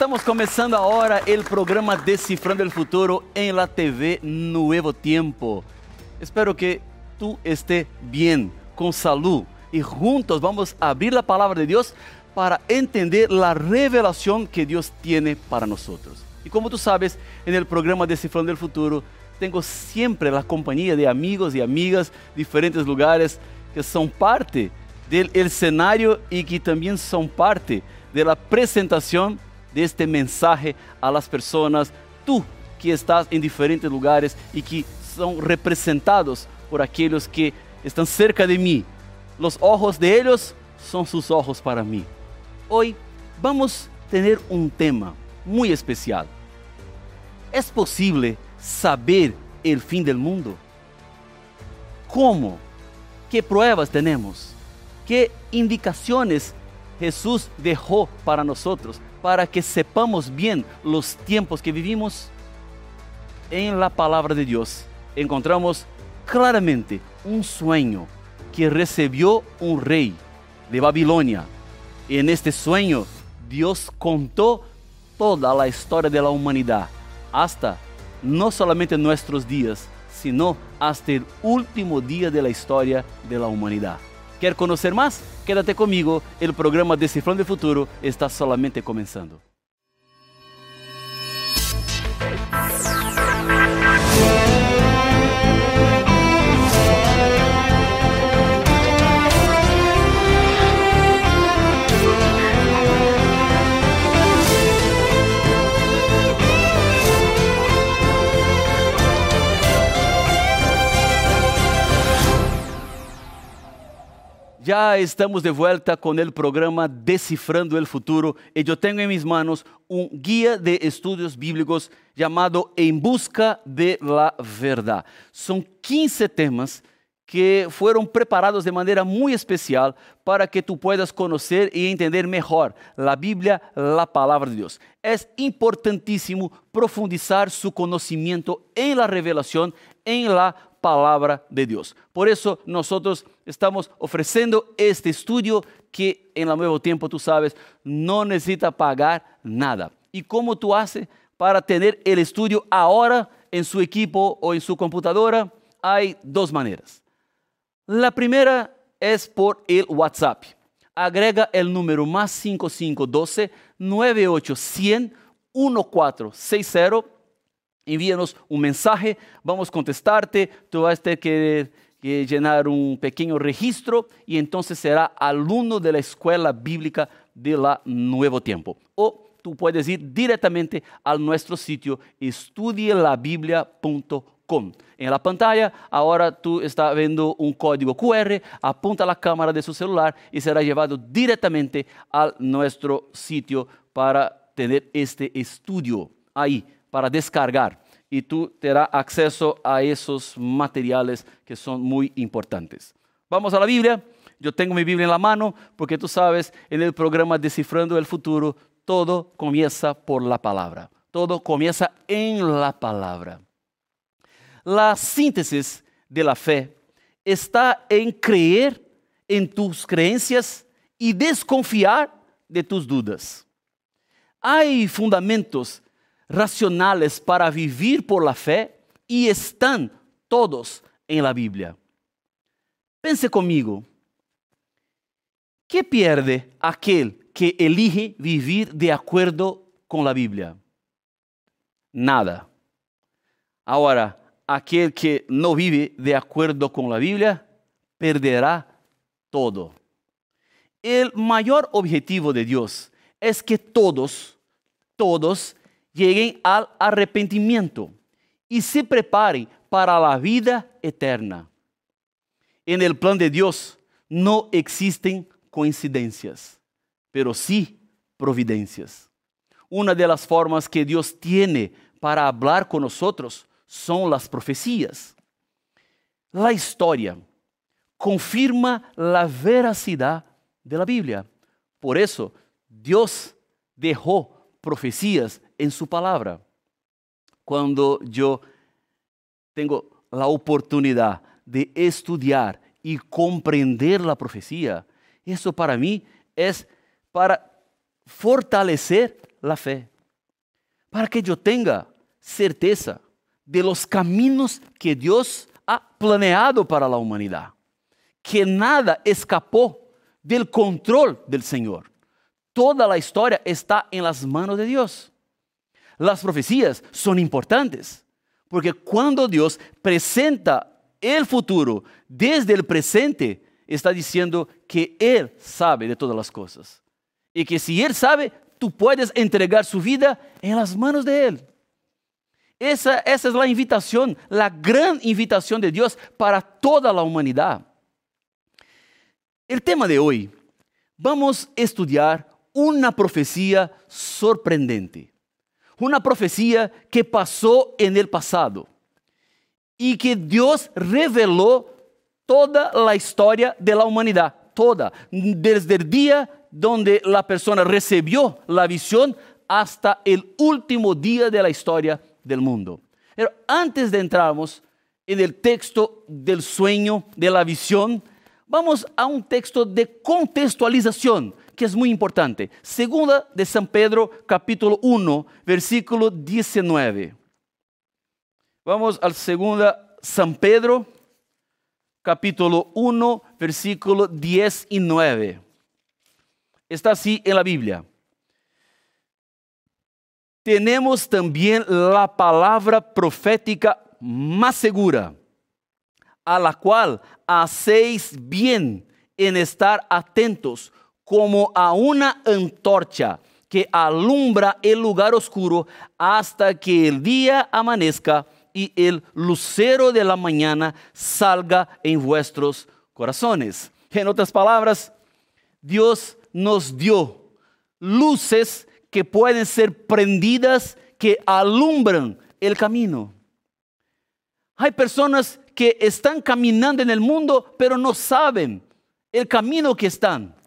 Estamos começando agora o programa Decifrando o Futuro em la TV Nuevo Tiempo. Espero que tu esté bien, com saúde e juntos vamos abrir a palavra de Deus para entender a revelação que Deus tiene para nós. E como tu sabes, en el programa Descifrando el Futuro, tenho sempre a companhia de amigos e amigas de diferentes lugares que são parte do cenário e que também são parte da apresentação deste mensaje a las pessoas, tu que estás em diferentes lugares e que são representados por aqueles que estão cerca de mim. Los ojos de ellos são sus ojos para mim. Hoy vamos ter um tema muito especial. ¿Es posible saber el fin del mundo? ¿Cómo? ¿Qué pruebas tenemos? ¿Qué indicaciones Jesús dejó para nosotros para que sepamos bien los tiempos que vivimos? En la palabra de Dios encontramos claramente un sueño que recibió un rey de Babilonia. En este sueño Dios contó toda la historia de la humanidad hasta no solamente nuestros días, sino hasta el último día de la historia de la humanidad. ¿Quer conocer más? Quédate conmigo, el programa Decifrando el Futuro está solamente comenzando. Já estamos de volta com o programa Decifrando el Futuro e eu tenho em minhas manos um guia de estudos bíblicos chamado Em Busca de la Verdade. São 15 temas que foram preparados de maneira muito especial para que tu puedas conhecer e entender melhor a Bíblia, a palavra de Deus. É importantíssimo profundizar seu conhecimento em la revelação, em la palabra de Dios. Por eso nosotros estamos ofreciendo este estudio que en el nuevo tiempo, tú sabes, no necesita pagar nada. ¿Y cómo tú haces para tener el estudio ahora en su equipo o en su computadora? Hay dos maneras. La primera es por el WhatsApp. Agrega el número más 5512 98 1460 envíanos un mensaje, vamos a contestarte, tú vas a tener que, llenar un pequeño registro y entonces será alumno de la escuela bíblica de la Nuevo Tiempo. O tú puedes ir directamente a nuestro sitio estudielabiblia.com. En la pantalla, ahora tú estás viendo un código QR, apunta la cámara de su celular y será llevado directamente a nuestro sitio para tener este estudio ahí para descargar y tú terás acceso a esos materiales que son muy importantes. Vamos a la Biblia. Yo tengo mi Biblia en la mano porque tú sabes, en el programa Descifrando el Futuro, todo comienza por la palabra. Todo comienza en la palabra. La síntesis de la fe está en creer en tus creencias y desconfiar de tus dudas. Hay fundamentos racionales para vivir por la fe y están todos en la Biblia. Pense conmigo, ¿qué pierde aquel que elige vivir de acuerdo con la Biblia? Nada. Ahora, aquel que no vive de acuerdo con la Biblia perderá todo. El mayor objetivo de Dios es que todos, todos lleguen al arrepentimiento y se preparen para la vida eterna. En el plan de Dios no existen coincidencias, pero sí providencias. Una de las formas que Dios tiene para hablar con nosotros son las profecías. La historia confirma la veracidad de la Biblia. Por eso Dios dejó profecías en su palabra. Cuando yo tengo la oportunidad de estudiar y comprender la profecía, eso para mí es para fortalecer la fe, para que yo tenga certeza de los caminos que Dios ha planeado para la humanidad, que nada escapó del control del Señor. Toda la historia está en las manos de Dios. Las profecías son importantes, porque cuando Dios presenta el futuro desde el presente, está diciendo que Él sabe de todas las cosas. Y que si Él sabe, tú puedes entregar su vida en las manos de Él. Esa, esa es la invitación, la gran invitación de Dios para toda la humanidad. El tema de hoy, vamos a estudiar una profecía sorprendente. Una profecía que pasó en el pasado y que Dios reveló toda la historia de la humanidad, toda, desde el día donde la persona recibió la visión hasta el último día de la historia del mundo. Pero antes de entrarmos en el texto del sueño, de la visión, vamos a un texto de contextualización que es muy importante. Segunda de San Pedro, capítulo 1, versículo 19. Vamos al segunda San Pedro, capítulo 1, versículo 10 y 9. Está así en la Biblia. Tenemos también la palabra profética más segura, a la cual hacéis bien en estar atentos como a una antorcha que alumbra el lugar oscuro hasta que el día amanezca y el lucero de la mañana salga en vuestros corazones. En otras palabras, Dios nos dio luces que pueden ser prendidas, que alumbran el camino. Hay personas que están caminando en el mundo, pero no saben el camino que están.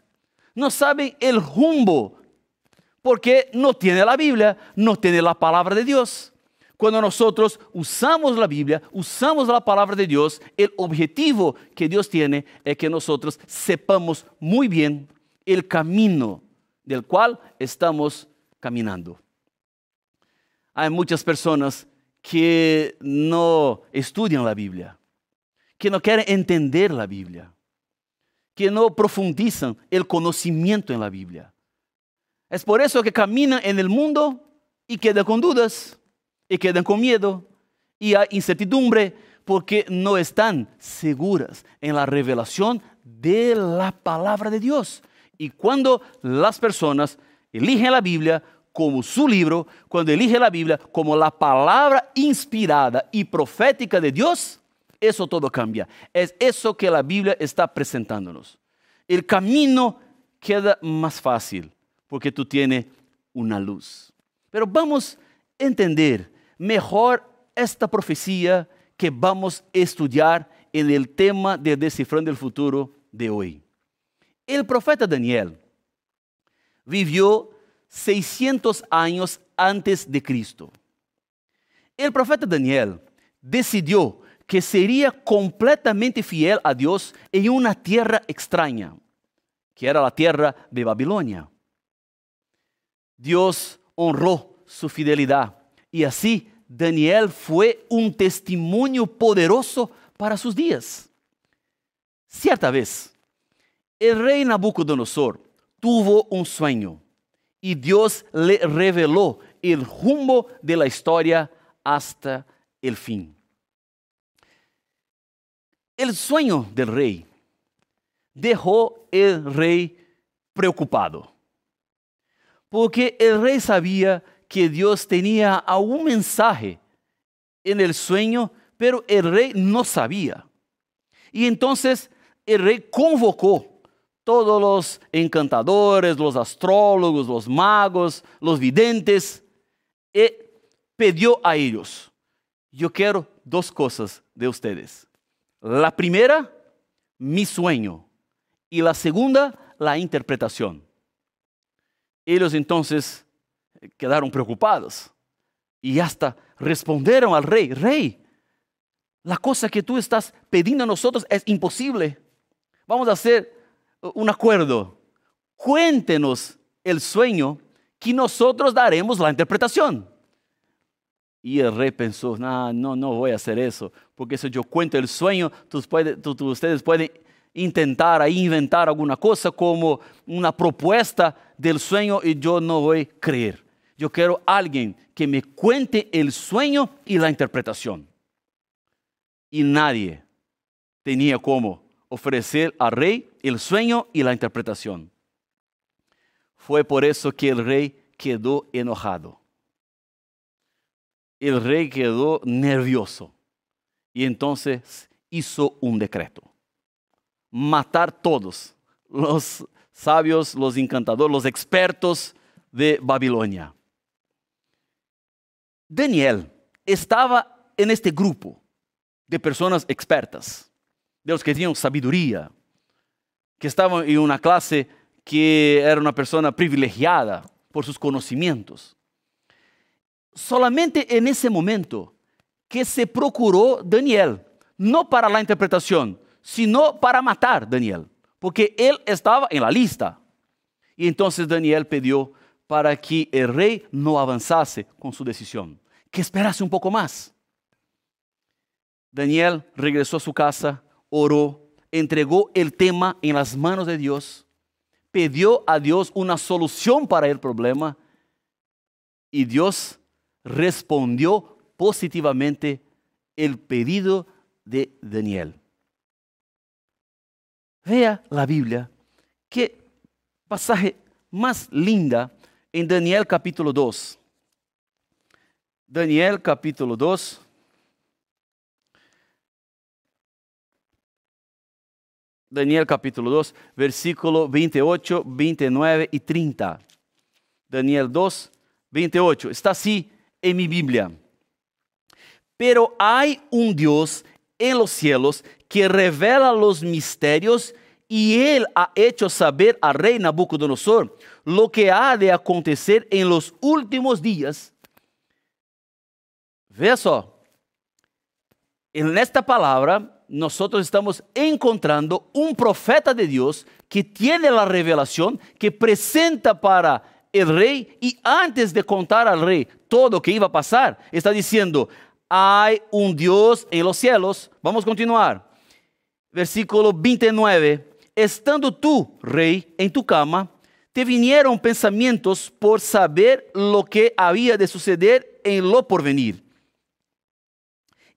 No saben el rumbo, porque no tiene la Biblia, no tiene la palabra de Dios. Cuando nosotros usamos la Biblia, usamos la palabra de Dios, el objetivo que Dios tiene es que nosotros sepamos muy bien el camino del cual estamos caminando. Hay muchas personas que no estudian la Biblia, que no quieren entender la Biblia, que no profundizan el conocimiento en la Biblia. Es por eso que caminan en el mundo y quedan con dudas y quedan con miedo y hay incertidumbre porque no están seguras en la revelación de la palabra de Dios. Y cuando las personas eligen la Biblia como su libro, cuando eligen la Biblia como la palabra inspirada y profética de Dios, eso todo cambia. Es eso que la Biblia está presentándonos. El camino queda más fácil porque tú tienes una luz. Pero vamos a entender mejor esta profecía que vamos a estudiar en el tema de Descifrando el Futuro de hoy. El profeta Daniel vivió 600 años antes de Cristo. El profeta Daniel decidió que sería completamente fiel a Dios en una tierra extraña, que era la tierra de Babilonia. Dios honró su fidelidad y así Daniel fue un testimonio poderoso para sus días. Cierta vez, el rey Nabucodonosor tuvo un sueño y Dios le reveló el rumbo de la historia hasta el fin. El sueño del rey dejó el rey preocupado, porque el rey sabía que Dios tenía algún mensaje en el sueño, pero el rey no sabía. Y entonces el rey convocó todos los encantadores, los astrólogos, los magos, los videntes, y pidió a ellos, yo quiero dos cosas de ustedes. La primera, mi sueño, y la segunda, la interpretación. Ellos entonces quedaron preocupados y hasta respondieron al rey, rey, la cosa que tú estás pidiendo a nosotros es imposible. Vamos a hacer un acuerdo. Cuéntenos el sueño que nosotros daremos la interpretación. Y el rey pensó, no, no, voy a hacer eso, porque si yo cuento el sueño, ustedes pueden intentar ahí inventar alguna cosa como una propuesta del sueño y yo no voy a creer. Yo quiero alguien que me cuente el sueño y la interpretación. Y nadie tenía como ofrecer al rey el sueño y la interpretación. Fue por eso que el rey quedó enojado el rey quedó nervioso y entonces hizo un decreto. Matar todos los sabios, los encantadores, los expertos de Babilonia. Daniel estaba en este grupo de personas expertas, de los que tenían sabiduría, que estaban en una clase que era una persona privilegiada por sus conocimientos solamente en ese momento que se procuró Daniel, no para la interpretación, sino para matar Daniel, porque él estaba en la lista. Y entonces Daniel pidió para que el rey no avanzase con su decisión, que esperase un poco más. Daniel regresó a su casa, oró, entregó el tema en las manos de Dios, pidió a Dios una solución para el problema y Dios respondió positivamente el pedido de Daniel. Vea la Biblia, qué pasaje más linda en Daniel capítulo 2. Daniel capítulo 2. Daniel capítulo 2, versículo 28, 29 y 30. Daniel 2, 28. Está así en mi Biblia. Pero hay un Dios en los cielos que revela los misterios y él ha hecho saber al rey Nabucodonosor lo que ha de acontecer en los últimos días. Vea só, en esta palabra nosotros estamos encontrando un profeta de Dios que tiene la revelación, que presenta para el rey y antes de contar al rey todo lo que iba a pasar, está diciendo, hay un Dios en los cielos. Vamos a continuar. Versículo 29. Estando tú, rey, en tu cama, te vinieron pensamientos por saber lo que había de suceder en lo porvenir.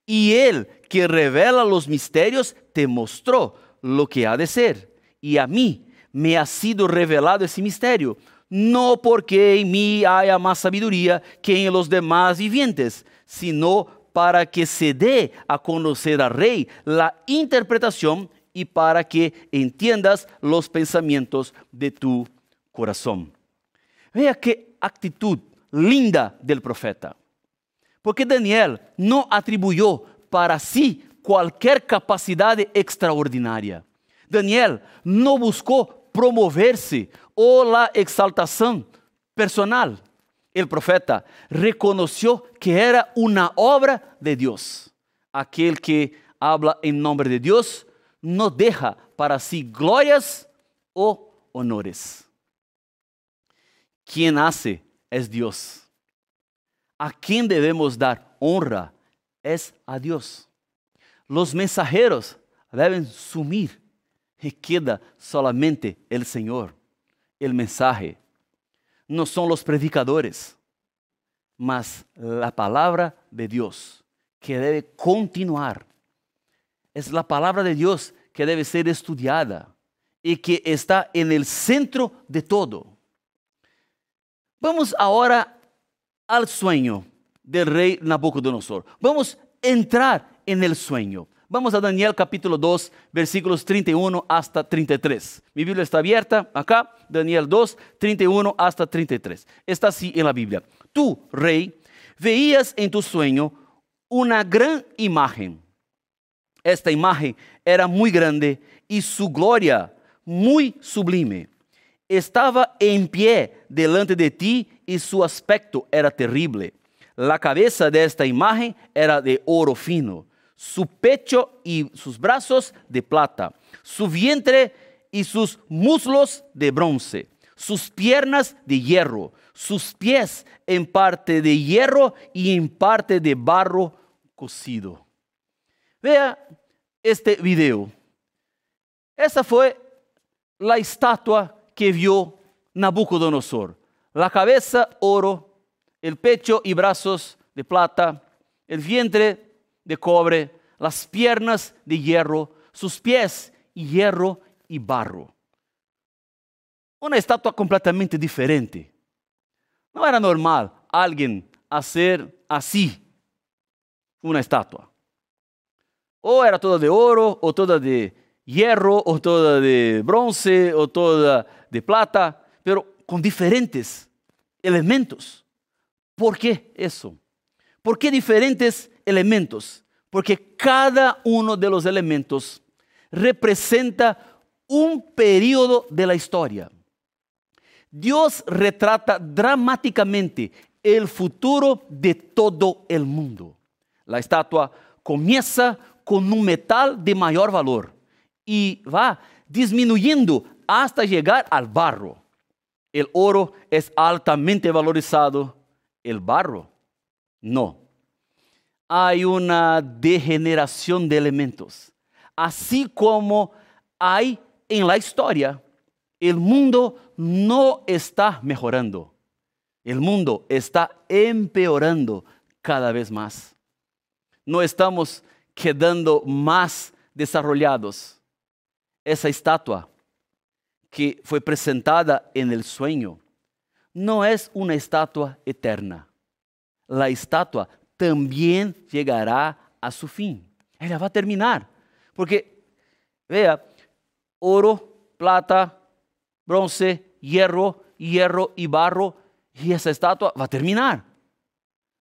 Y él que revela los misterios te mostró lo que ha de ser. Y a mí me ha sido revelado ese misterio no porque en mí haya más sabiduría que en los demás vivientes, sino para que se dé a conocer al rey la interpretación y para que entiendas los pensamientos de tu corazón. Vea qué actitud linda del profeta. Porque Daniel no atribuyó para sí cualquier capacidad extraordinaria. Daniel no buscó promoverse o la exaltación personal. El profeta reconoció que era una obra de Dios. Aquel que habla en nombre de Dios no deja para sí glorias o honores. Quien hace es Dios. A quien debemos dar honra es a Dios. Los mensajeros deben sumir y queda solamente el Señor el mensaje. No son los predicadores, mas la palabra de Dios que debe continuar. Es la palabra de Dios que debe ser estudiada y que está en el centro de todo. Vamos ahora al sueño del rey Nabucodonosor. Vamos a entrar en el sueño. Vamos a Daniel capítulo 2, versículos 31 hasta 33. Mi Biblia está abierta acá, Daniel 2, 31 hasta 33. Está así en la Biblia. Tú, rey, veías en tu sueño una gran imagen. Esta imagen era muy grande y su gloria muy sublime. Estaba en pie delante de ti y su aspecto era terrible. La cabeza de esta imagen era de oro fino su pecho y sus brazos de plata, su vientre y sus muslos de bronce, sus piernas de hierro, sus pies en parte de hierro y en parte de barro cocido. Vea este video. Esa fue la estatua que vio Nabucodonosor. La cabeza oro, el pecho y brazos de plata, el vientre de cobre, las piernas de hierro, sus pies hierro y barro. Una estatua completamente diferente. No era normal alguien hacer así una estatua. O era toda de oro, o toda de hierro, o toda de bronce, o toda de plata, pero con diferentes elementos. ¿Por qué eso? ¿Por qué diferentes elementos? Porque cada uno de los elementos representa un periodo de la historia. Dios retrata dramáticamente el futuro de todo el mundo. La estatua comienza con un metal de mayor valor y va disminuyendo hasta llegar al barro. El oro es altamente valorizado, el barro no. Hay una degeneración de elementos así como hay en la historia, el mundo no está mejorando. El mundo está empeorando cada vez más. No estamos quedando más desarrollados. Esa estatua que fue presentada en el sueño no es una estatua eterna. La estatua también llegará a su fin. Ella va a terminar. Porque, vea, oro, plata, bronce, hierro, hierro y barro, y esa estatua va a terminar.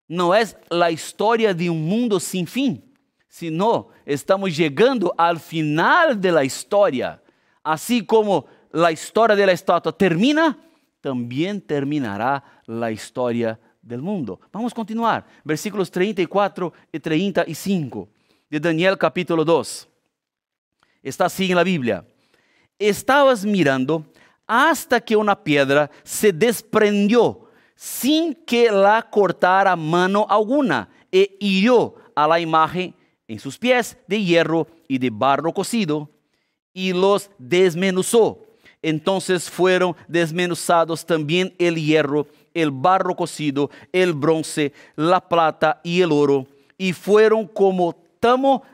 No es la historia de un mundo sin fin, sino estamos llegando al final de la historia. Así como la historia de la estatua termina, también terminará la historia del mundo. Vamos a continuar. Versículos 34 y 35 de Daniel capítulo 2. Está así en la Biblia. Estabas mirando hasta que una piedra se desprendió sin que la cortara mano alguna e hirió a la imagen en sus pies de hierro y de barro cocido y los desmenuzó. Entonces fueron desmenuzados también el hierro, el barro cocido, el bronce, la plata y el oro, y fueron como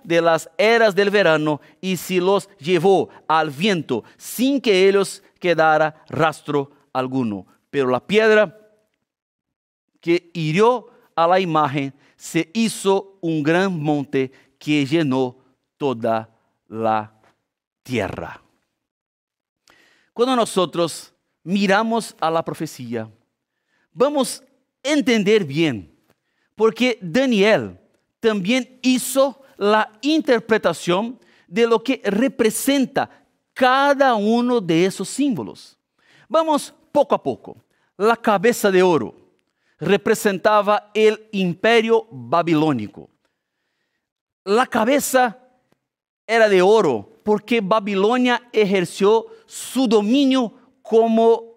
de las eras del verano y se los llevó al viento sin que ellos quedara rastro alguno. Pero la piedra que hirió a la imagen se hizo un gran monte que llenó toda la tierra. Cuando nosotros miramos a la profecía, vamos a entender bien, porque Daniel también hizo la interpretación de lo que representa cada uno de esos símbolos. Vamos poco a poco. La cabeza de oro representaba el imperio babilónico. La cabeza era de oro porque Babilonia ejerció su dominio como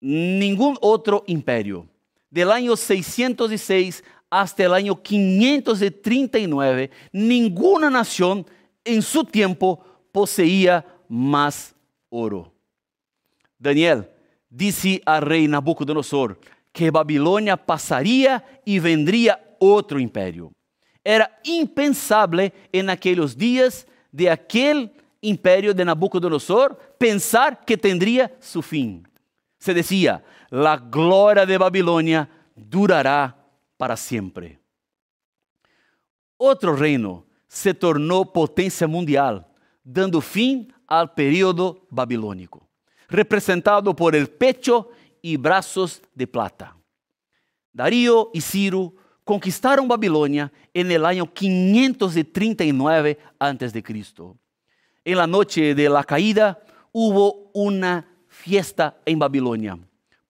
ningún otro imperio. Del año 606 hasta el año 539, ninguna nación en su tiempo poseía más oro. Daniel dice al rey Nabucodonosor que Babilonia pasaría y vendría otro imperio. Era impensable en aquellos días de aquel imperio de Nabucodonosor pensar que tendría su fin. Se decía, la gloria de Babilonia durará para siempre. Outro reino se tornou potência mundial, dando fim ao período babilônico, representado por el pecho e braços de plata. Darío e Ciro conquistaram Babilônia en el año 539 a.C. En la noche de la caída hubo una fiesta en Babilonia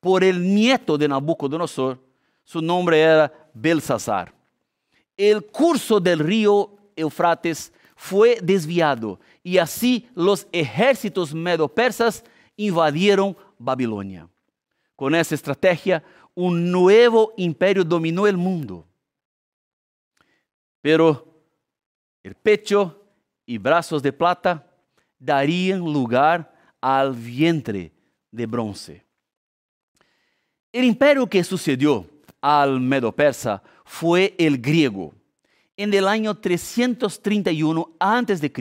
por el nieto de Nabucodonosor, su nombre era Belsasar. El curso del río Eufrates fue desviado y así los ejércitos medo-persas invadieron Babilonia. Con esa estrategia, un nuevo imperio dominó el mundo. Pero el pecho y brazos de plata darían lugar al vientre de bronce. El imperio que sucedió al Medo-Persa fue el griego. En el año 331 a.C.,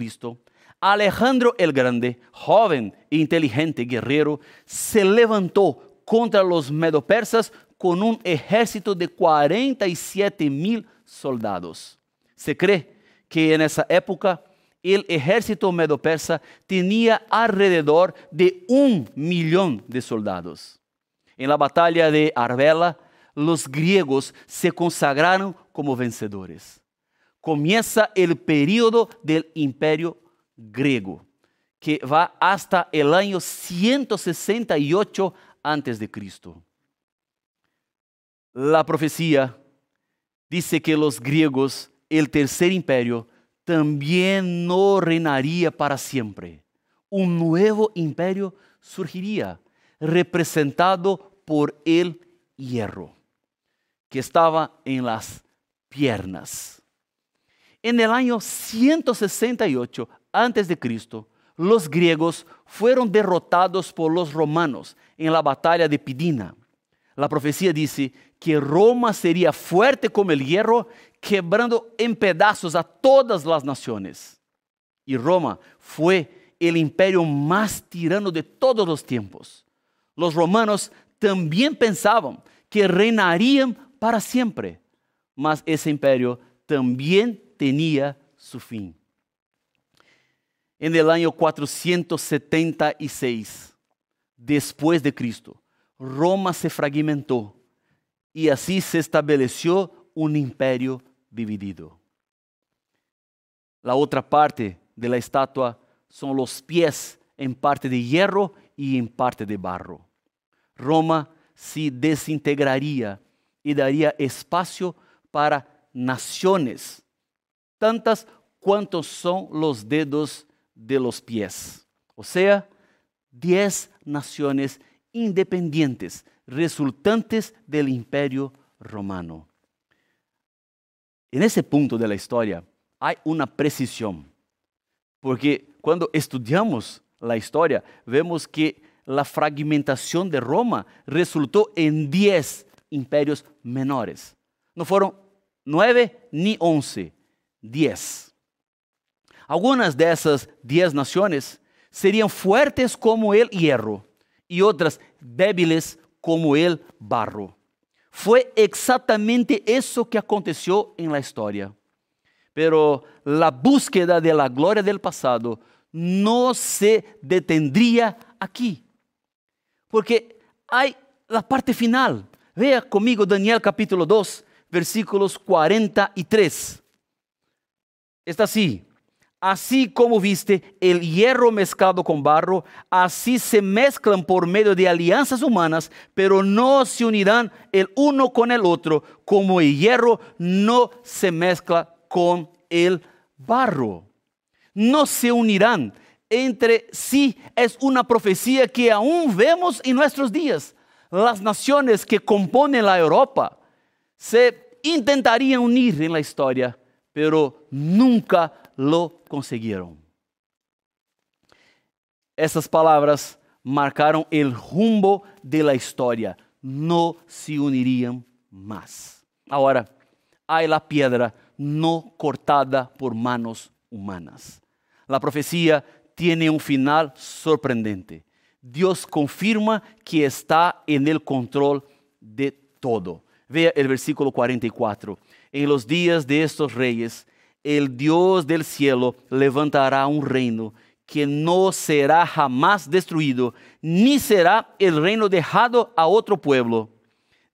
Alejandro el Grande, joven e inteligente guerrero, se levantó contra los medo-persas con un ejército de 47 mil soldados. Se cree que en esa época el ejército medo-persa tenía alrededor de un millón de soldados. En la batalla de Arbela, los griegos se consagraron como vencedores. Comienza el periodo del imperio griego, que va hasta el año 168 antes de Cristo. La profecía dice que los griegos, el tercer imperio, también no reinaría para siempre. Un nuevo imperio surgiría, representado por el hierro, que estaba en las piernas. En el año 168 antes de Cristo, los griegos fueron derrotados por los romanos en la batalla de Pidina. La profecía dice que Roma sería fuerte como el hierro, quebrando en pedazos a todas las naciones. Y Roma fue el imperio más tirano de todos los tiempos. Los romanos también pensaban que reinarían para siempre, mas ese imperio también tenía su fin en el año 476 después de Cristo, Roma se fragmentó y así se estableció un imperio dividido. La otra parte de la estatua son los pies en parte de hierro y en parte de barro. Roma se desintegraría y daría espacio para naciones, tantas cuantos son los dedos de los pies. O sea, diez naciones independientes resultantes del imperio romano. En ese punto de la historia hay una precisión, porque cuando estudiamos la historia vemos que la fragmentación de Roma resultó en diez imperios menores. No fueron nueve ni once, diez. Algunas de esas diez naciones serían fuertes como el hierro y otras débiles como el barro. Fue exactamente eso que aconteció en la historia. Pero la búsqueda de la gloria del pasado no se detendría aquí. Porque hay la parte final. Vea conmigo Daniel capítulo 2, versículos 43. Está así. Así como viste el hierro mezclado con barro, así se mezclan por medio de alianzas humanas, pero no se unirán el uno con el otro, como el hierro no se mezcla con el barro. No se unirán entre sí. Es una profecía que aún vemos en nuestros días. Las naciones que componen la Europa se intentarían unir en la historia, pero nunca lo consiguieron. Essas palavras marcaram o rumbo de la história. No se unirían más. Ahora, hay la piedra no cortada por manos humanas. La profecía tiene un final sorprendente. Dios confirma que está en el control de todo. Vea el versículo 44. En los días de estos reyes, el Dios del cielo levantará un reino que no será jamás destruido, ni será el reino dejado a otro pueblo.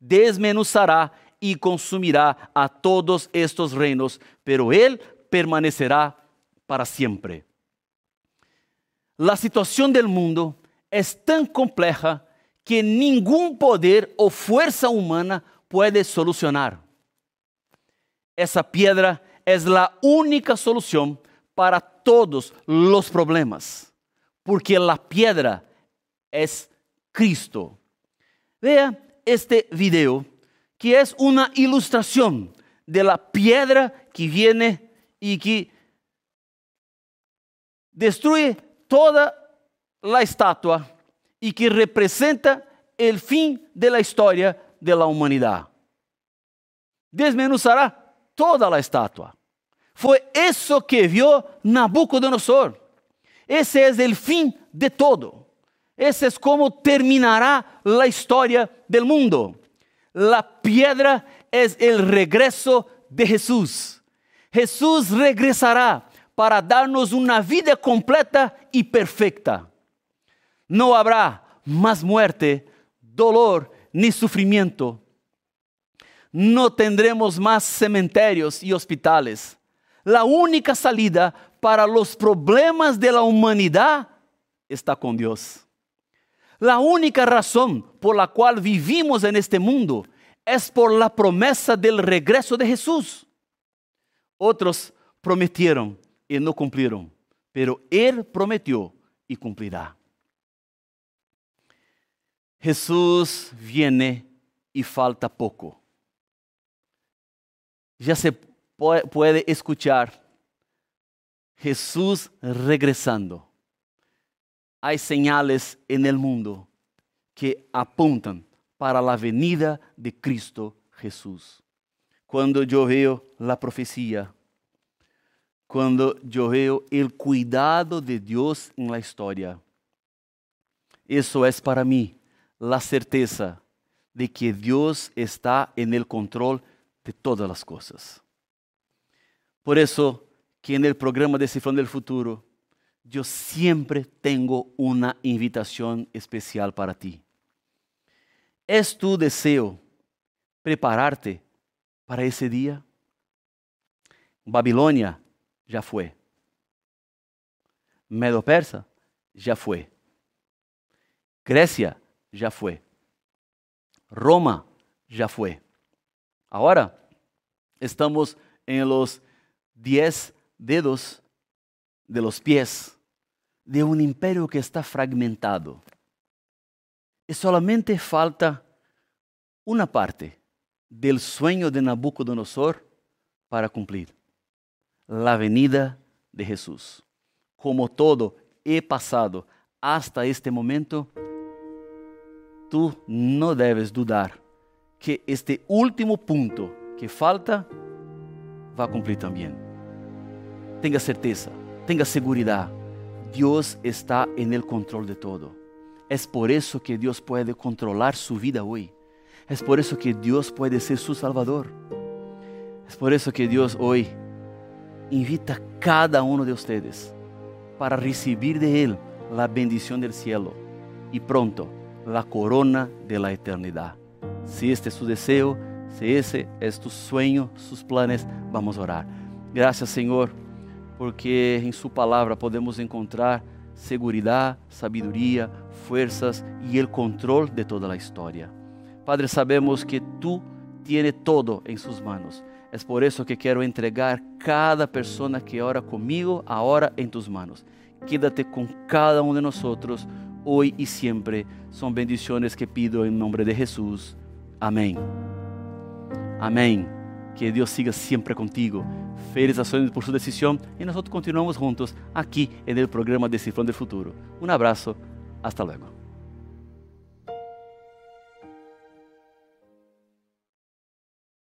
Desmenuzará y consumirá a todos estos reinos, pero Él permanecerá para siempre. La situación del mundo es tan compleja que ningún poder o fuerza humana puede solucionar. Esa piedra es la única solución para todos los problemas, porque la piedra es Cristo. Vea este video que es una ilustración de la piedra que viene y que destruye toda la estatua y que representa el fin de la historia de la humanidad. Desmenuzará toda la estatua. Fue eso que vio Nabucodonosor. Ese es el fin de todo. Ese es como terminará la historia del mundo. La piedra es el regreso de Jesús. Jesús regresará para darnos una vida completa y perfecta. No habrá más muerte, dolor ni sufrimiento. No tendremos más cementerios y hospitales. La única salida para los problemas de la humanidad está con Dios. La única razón por la cual vivimos en este mundo es por la promesa del regreso de Jesús. Otros prometieron y no cumplieron, pero Él prometió y cumplirá. Jesús viene y falta poco. Ya se puede escuchar Jesús regresando. Hay señales en el mundo que apuntan para la venida de Cristo Jesús. Cuando yo veo la profecía, cuando yo veo el cuidado de Dios en la historia, eso es para mí la certeza de que Dios está en el control de todas las cosas. Por eso que en el programa de Cifrón del Futuro, yo siempre tengo una invitación especial para ti. ¿Es tu deseo prepararte para ese día? Babilonia ya fue. Medo Persa ya fue. Grecia ya fue. Roma ya fue. Ahora estamos en los diez dedos de los pies de un imperio que está fragmentado. Y solamente falta una parte del sueño de Nabucodonosor para cumplir. La venida de Jesús. Como todo he pasado hasta este momento, tú no debes dudar que este último punto que falta va a cumplir también. Tenga certeza, tenga seguridad. Dios está en el control de todo. Es por eso que Dios puede controlar su vida hoy. Es por eso que Dios puede ser su Salvador. Es por eso que Dios hoy invita a cada uno de ustedes para recibir de Él la bendición del cielo y pronto la corona de la eternidad. Si este es su deseo, si ese es tu sueño, sus planes, vamos a orar. Gracias Señor, porque en su palabra podemos encontrar seguridad, sabiduría, fuerzas y el control de toda la historia. Padre, sabemos que tú tienes todo en sus manos. Es por eso que quiero entregar cada persona que ora conmigo ahora en tus manos. Quédate con cada uno de nosotros hoy y siempre. Son bendiciones que pido en nombre de Jesús. Amén. Amén. Que Dios siga siempre contigo. Felicitaciones por su decisión y nosotros continuamos juntos aquí en el programa Decifrando el Futuro. Un abrazo. Hasta luego.